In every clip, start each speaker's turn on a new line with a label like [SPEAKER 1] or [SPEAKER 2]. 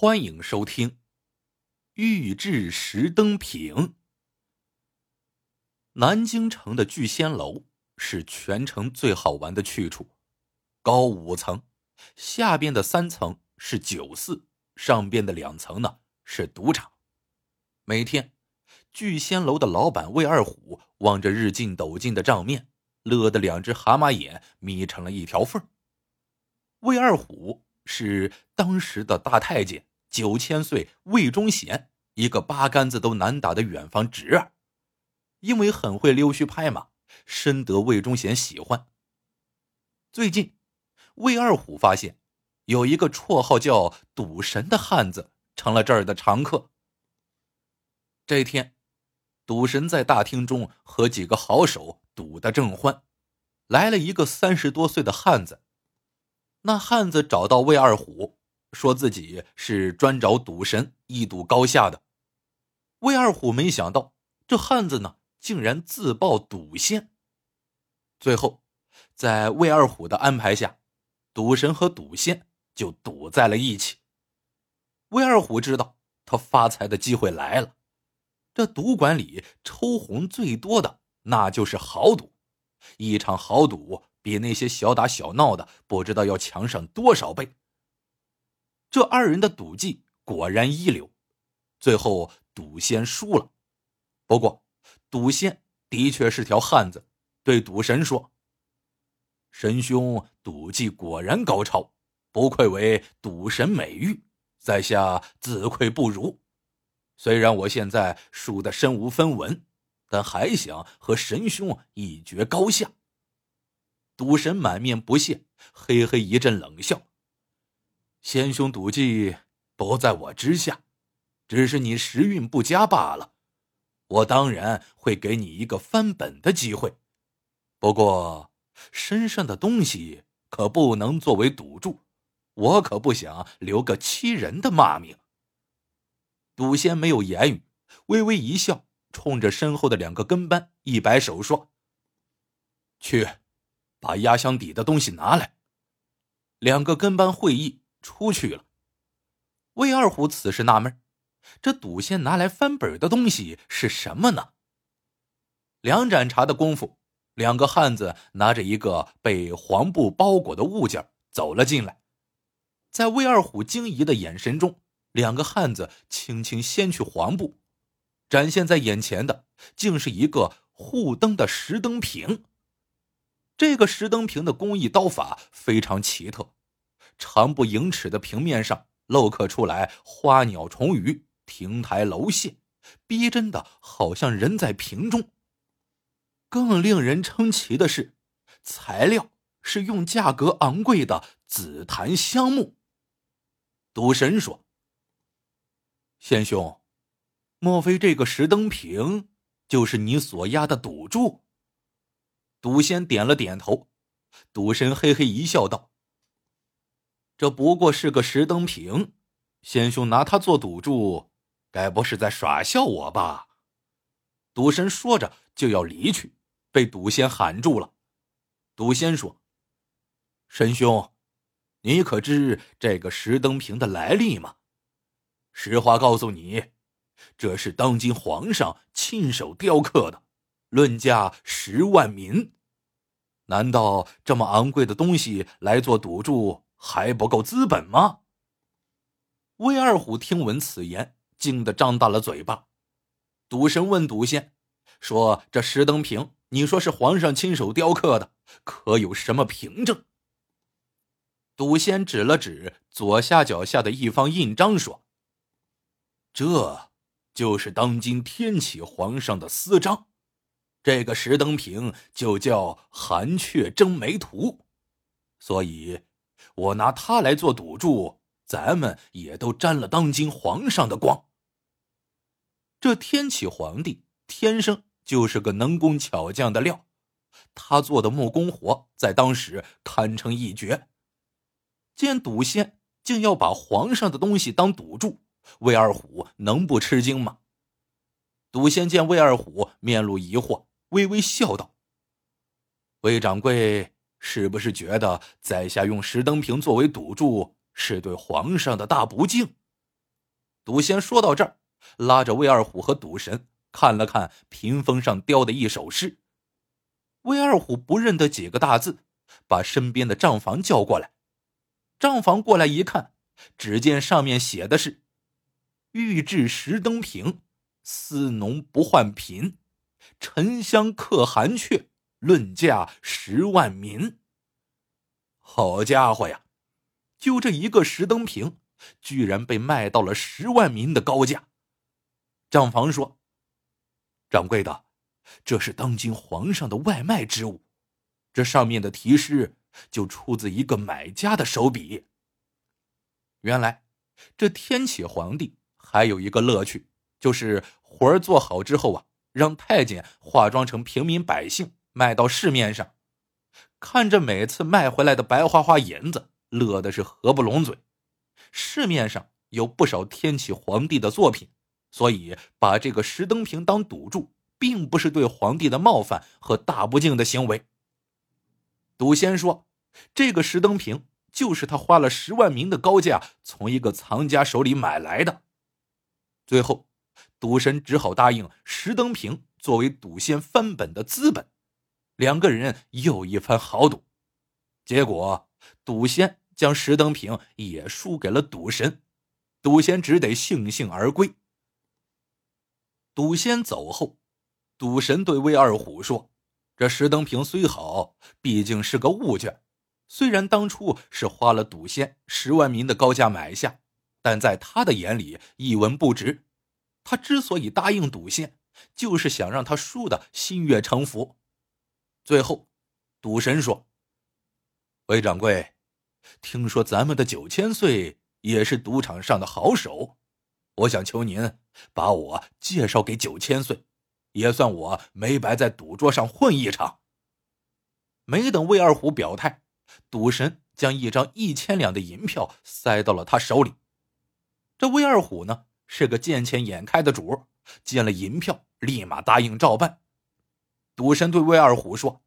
[SPEAKER 1] 欢迎收听《玉制石灯瓶》。南京城的聚仙楼是全城最好玩的去处，高五层，下边的三层是酒肆，上边的两层呢是赌场。每天，聚仙楼的老板魏二虎望着日进斗金的账面，乐得两只蛤蟆眼眯成了一条缝。魏二虎。是当时的大太监九千岁魏忠贤，一个八竿子都难打的远房侄儿，因为很会溜须拍马，深得魏忠贤喜欢。最近，魏二虎发现有一个绰号叫“赌神”的汉子成了这儿的常客。这天，赌神在大厅中和几个好手赌得正欢，来了一个三十多岁的汉子。那汉子找到魏二虎，说自己是专找赌神一赌高下的。魏二虎没想到，这汉子呢竟然自报赌仙。最后，在魏二虎的安排下，赌神和赌仙就赌在了一起。魏二虎知道他发财的机会来了，这赌馆里抽红最多的那就是豪赌，一场豪赌。比那些小打小闹的不知道要强上多少倍。这二人的赌技果然一流，最后赌仙输了。不过，赌仙的确是条汉子，对赌神说：“神兄赌技果然高超，不愧为赌神美誉，在下自愧不如。虽然我现在输得身无分文，但还想和神兄一决高下。”赌神满面不屑，嘿嘿一阵冷笑：“仙兄赌技不在我之下，只是你时运不佳罢了。我当然会给你一个翻本的机会，不过身上的东西可不能作为赌注，我可不想留个欺人的骂名。”赌仙没有言语，微微一笑，冲着身后的两个跟班一摆手说：“去。”把压箱底的东西拿来。两个跟班会议出去了。魏二虎此时纳闷：这赌仙拿来翻本的东西是什么呢？两盏茶的功夫，两个汉子拿着一个被黄布包裹的物件走了进来。在魏二虎惊疑的眼神中，两个汉子轻轻掀去黄布，展现在眼前的竟是一个护灯的石灯瓶。这个石灯瓶的工艺刀法非常奇特，长不盈尺的平面上镂刻出来花鸟虫鱼、亭台楼榭，逼真的好像人在瓶中。更令人称奇的是，材料是用价格昂贵的紫檀香木。赌神说：“仙兄，莫非这个石灯瓶就是你所压的赌注？”赌仙点了点头，赌神嘿嘿一笑，道：“这不过是个石灯瓶，仙兄拿它做赌注，该不是在耍笑我吧？”赌神说着就要离去，被赌仙喊住了。赌仙说：“神兄，你可知这个石灯瓶的来历吗？实话告诉你，这是当今皇上亲手雕刻的。”论价十万民，难道这么昂贵的东西来做赌注还不够资本吗？魏二虎听闻此言，惊得张大了嘴巴。赌神问赌仙：“说这石灯瓶，你说是皇上亲手雕刻的，可有什么凭证？”赌仙指了指左下角下的一方印章，说：“这就是当今天启皇上的私章。”这个石灯瓶就叫《寒雀争梅图》，所以，我拿他来做赌注，咱们也都沾了当今皇上的光。这天启皇帝天生就是个能工巧匠的料，他做的木工活在当时堪称一绝。见赌仙竟要把皇上的东西当赌注，魏二虎能不吃惊吗？赌仙见魏二虎面露疑惑。微微笑道：“魏掌柜是不是觉得在下用石灯瓶作为赌注是对皇上的大不敬？赌仙说到这儿，拉着魏二虎和赌神看了看屏风上雕的一首诗。魏二虎不认得几个大字，把身边的账房叫过来。账房过来一看，只见上面写的是：“欲制石灯瓶，司农不换贫，沉香可寒雀，论价十万民。”好家伙呀！就这一个石灯瓶，居然被卖到了十万民的高价。账房说：“掌柜的，这是当今皇上的外卖之物，这上面的题诗就出自一个买家的手笔。”原来，这天启皇帝还有一个乐趣，就是活儿做好之后啊，让太监化妆成平民百姓卖到市面上。看着每次卖回来的白花花银子，乐的是合不拢嘴。市面上有不少天启皇帝的作品，所以把这个石灯瓶当赌注，并不是对皇帝的冒犯和大不敬的行为。赌仙说：“这个石灯瓶就是他花了十万名的高价从一个藏家手里买来的。”最后，赌神只好答应石灯瓶作为赌仙翻本的资本。两个人又一番豪赌，结果赌仙将石灯瓶也输给了赌神，赌仙只得悻悻而归。赌仙走后，赌神对魏二虎说：“这石灯瓶虽好，毕竟是个物件，虽然当初是花了赌仙十万民的高价买下，但在他的眼里一文不值。他之所以答应赌仙，就是想让他输的心悦诚服。”最后，赌神说：“魏掌柜，听说咱们的九千岁也是赌场上的好手，我想求您把我介绍给九千岁，也算我没白在赌桌上混一场。”没等魏二虎表态，赌神将一张一千两的银票塞到了他手里。这魏二虎呢，是个见钱眼开的主，见了银票，立马答应照办。赌神对魏二虎说：“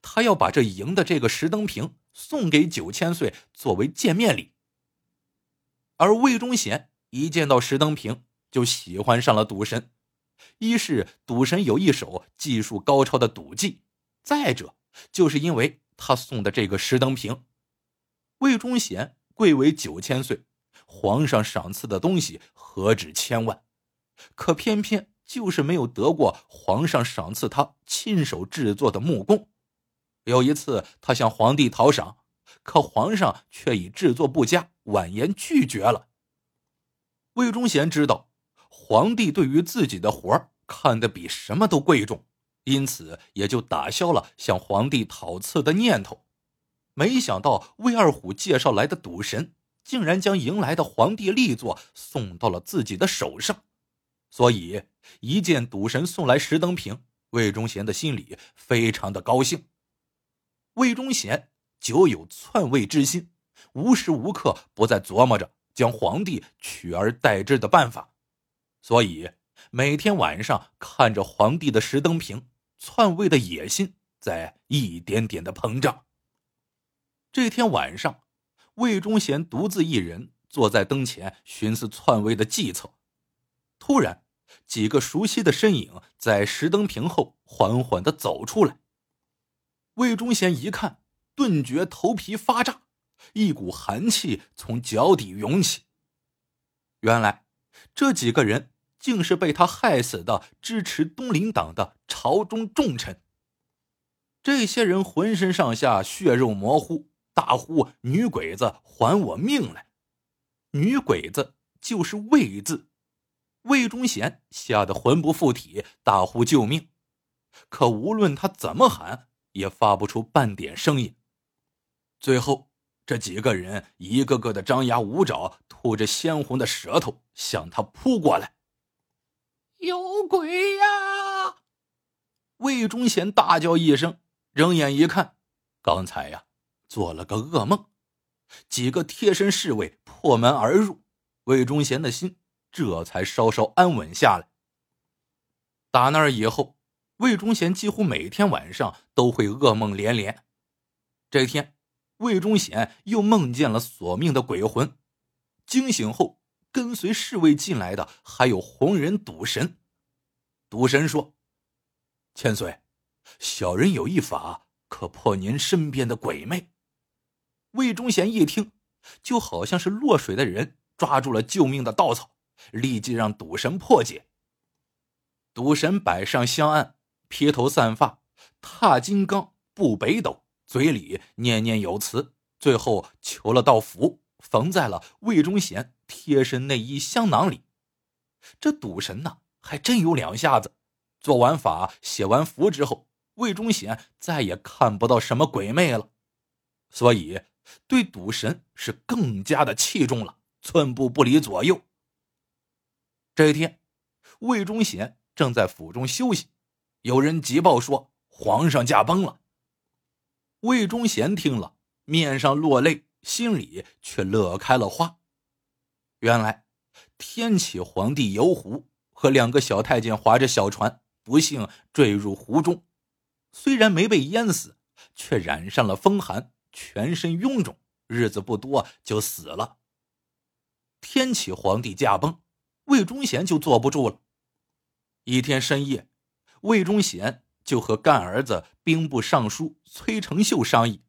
[SPEAKER 1] 他要把这赢的这个石灯瓶送给九千岁作为见面礼。”而魏忠贤一见到石灯瓶就喜欢上了赌神，一是赌神有一手技术高超的赌技，再者就是因为他送的这个石灯瓶。魏忠贤贵为九千岁，皇上赏赐的东西何止千万，可偏偏。就是没有得过皇上赏赐他亲手制作的木工。有一次，他向皇帝讨赏，可皇上却以制作不佳婉言拒绝了。魏忠贤知道皇帝对于自己的活看得比什么都贵重，因此也就打消了向皇帝讨赐的念头。没想到魏二虎介绍来的赌神，竟然将迎来的皇帝力作送到了自己的手上。所以，一见赌神送来石灯瓶，魏忠贤的心里非常的高兴。魏忠贤久有篡位之心，无时无刻不在琢磨着将皇帝取而代之的办法，所以每天晚上看着皇帝的石灯瓶，篡位的野心在一点点的膨胀。这天晚上，魏忠贤独自一人坐在灯前，寻思篡位的计策，突然。几个熟悉的身影在石灯屏后缓缓的走出来。魏忠贤一看，顿觉头皮发炸，一股寒气从脚底涌起。原来，这几个人竟是被他害死的支持东林党的朝中重臣。这些人浑身上下血肉模糊，大呼“女鬼子，还我命来！”女鬼子就是魏字。魏忠贤吓得魂不附体，大呼救命，可无论他怎么喊，也发不出半点声音。最后，这几个人一个个的张牙舞爪，吐着鲜红的舌头向他扑过来。有鬼呀！魏忠贤大叫一声，睁眼一看，刚才呀做了个噩梦。几个贴身侍卫破门而入，魏忠贤的心。这才稍稍安稳下来。打那以后，魏忠贤几乎每天晚上都会噩梦连连。这天，魏忠贤又梦见了索命的鬼魂，惊醒后跟随侍卫进来的还有红人赌神。赌神说：“千岁，小人有一法可破您身边的鬼魅。”魏忠贤一听，就好像是落水的人抓住了救命的稻草，立即让赌神破解。赌神摆上香案，披头散发，踏金刚，步北斗，嘴里念念有词，最后求了道符，缝在了魏忠贤贴身内衣香囊里。这赌神呢，还真有两下子。做完法，写完符之后，魏忠贤再也看不到什么鬼魅了，所以。对赌神是更加的器重了，寸步不离左右。这一天，魏忠贤正在府中休息，有人急报说皇上驾崩了。魏忠贤听了，面上落泪，心里却乐开了花。原来，天启皇帝游湖，和两个小太监划着小船，不幸坠入湖中，虽然没被淹死，却染上了风寒。全身臃肿，日子不多就死了。天启皇帝驾崩，魏忠贤就坐不住了。一天深夜，魏忠贤就和干儿子兵部尚书崔成秀商议。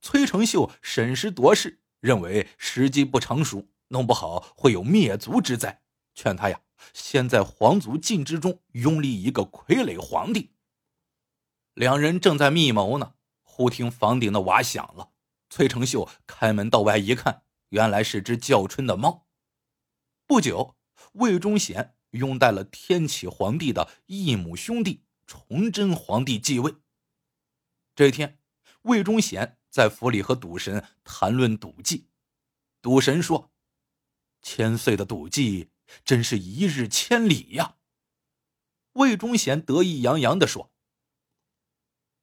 [SPEAKER 1] 崔成秀审时度势，认为时机不成熟，弄不好会有灭族之灾，劝他呀，先在皇族禁之中拥立一个傀儡皇帝。两人正在密谋呢。忽听房顶的瓦响了，崔成秀开门到外一看，原来是只叫春的猫。不久，魏忠贤拥戴了天启皇帝的异母兄弟崇祯皇帝继位。这天，魏忠贤在府里和赌神谈论赌技，赌神说：“千岁的赌技真是一日千里呀。”魏忠贤得意洋洋的说。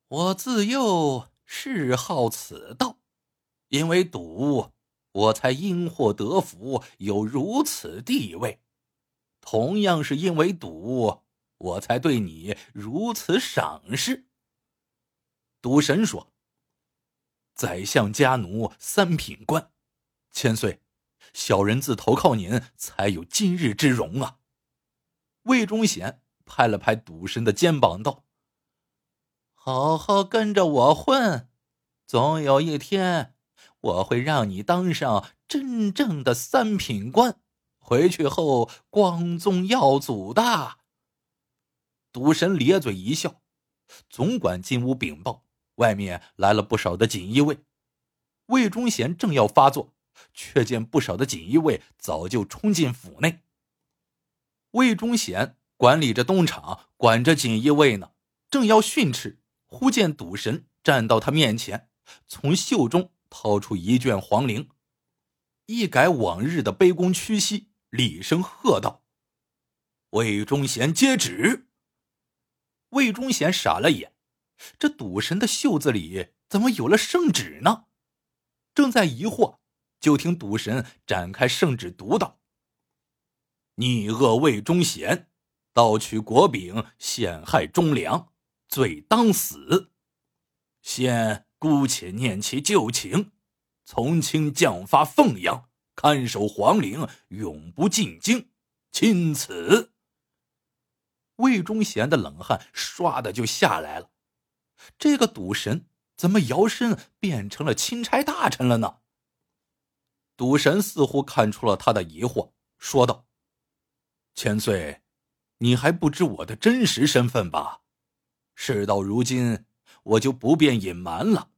[SPEAKER 1] 我自幼嗜好此道，因为赌，我才因祸得福，有如此地位；同样是因为赌，我才对你如此赏识。赌神说：“宰相家奴三品官，千岁，小人自投靠您，才有今日之荣啊！”魏忠贤拍了拍赌神的肩膀，道。好好跟着我混，总有一天我会让你当上真正的三品官，回去后光宗耀祖的。赌神咧嘴一笑，总管进屋禀报，外面来了不少的锦衣卫。魏忠贤正要发作，却见不少的锦衣卫早就冲进府内。魏忠贤管理着东厂，管着锦衣卫呢，正要训斥。忽见赌神站到他面前，从袖中掏出一卷黄绫，一改往日的卑躬屈膝，厉声喝道：“魏忠贤接旨。”魏忠贤傻了眼，这赌神的袖子里怎么有了圣旨呢？正在疑惑，就听赌神展开圣旨读道：“逆恶魏忠贤，盗取国柄，陷害忠良。”罪当死，现姑且念其旧情，从轻降发凤阳，看守皇陵，永不进京。钦此。魏忠贤的冷汗唰的就下来了。这个赌神怎么摇身变成了钦差大臣了呢？赌神似乎看出了他的疑惑，说道：“千岁，你还不知我的真实身份吧？”事到如今，我就不便隐瞒了。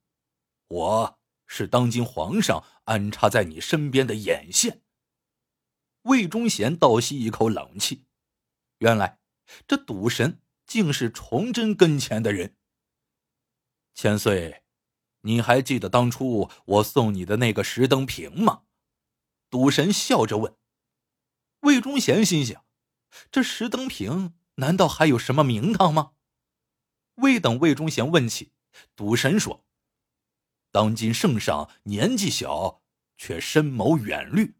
[SPEAKER 1] 我是当今皇上安插在你身边的眼线。魏忠贤倒吸一口冷气，原来这赌神竟是崇祯跟前的人。千岁，你还记得当初我送你的那个石灯瓶吗？赌神笑着问。魏忠贤心想：这石灯瓶难道还有什么名堂吗？未等魏忠贤问起，赌神说：“当今圣上年纪小，却深谋远虑。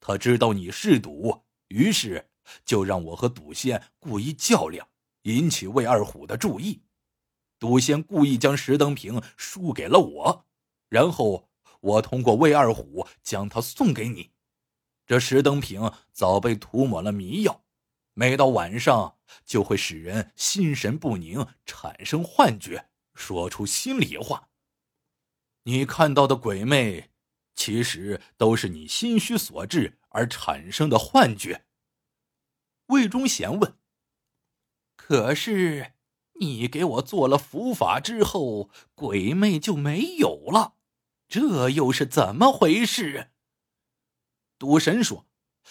[SPEAKER 1] 他知道你嗜赌，于是就让我和赌仙故意较量，引起魏二虎的注意。赌仙故意将石灯瓶输给了我，然后我通过魏二虎将他送给你。这石灯瓶早被涂抹了迷药，每到晚上就会使人心神不宁，产生幻觉，说出心里话。你看到的鬼魅，其实都是你心虚所致而产生的幻觉。魏忠贤问：“可是你给我做了符法之后，鬼魅就没有了，这又是怎么回事？”赌神说：“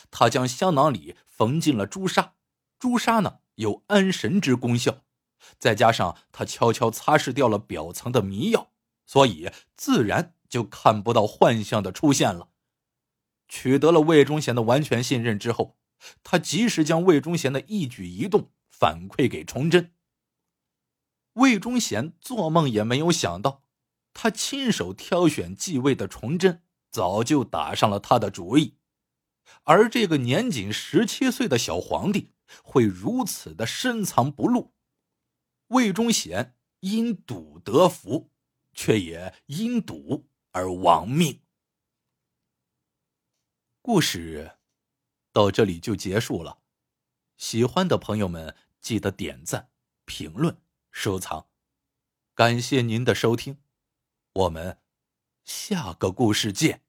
[SPEAKER 1] 他将香囊里缝进了朱砂，朱砂呢有安神之功效，再加上他悄悄擦拭掉了表层的迷药，所以自然就看不到幻象的出现了。取得了魏忠贤的完全信任之后，他及时将魏忠贤的一举一动反馈给崇祯。魏忠贤做梦也没有想到，他亲手挑选继位的崇祯早就打上了他的主意。”而这个年仅十七岁的小皇帝会如此的深藏不露，魏忠贤因赌得福，却也因赌而亡命。故事到这里就结束了，喜欢的朋友们记得点赞、评论、收藏，感谢您的收听，我们下个故事见。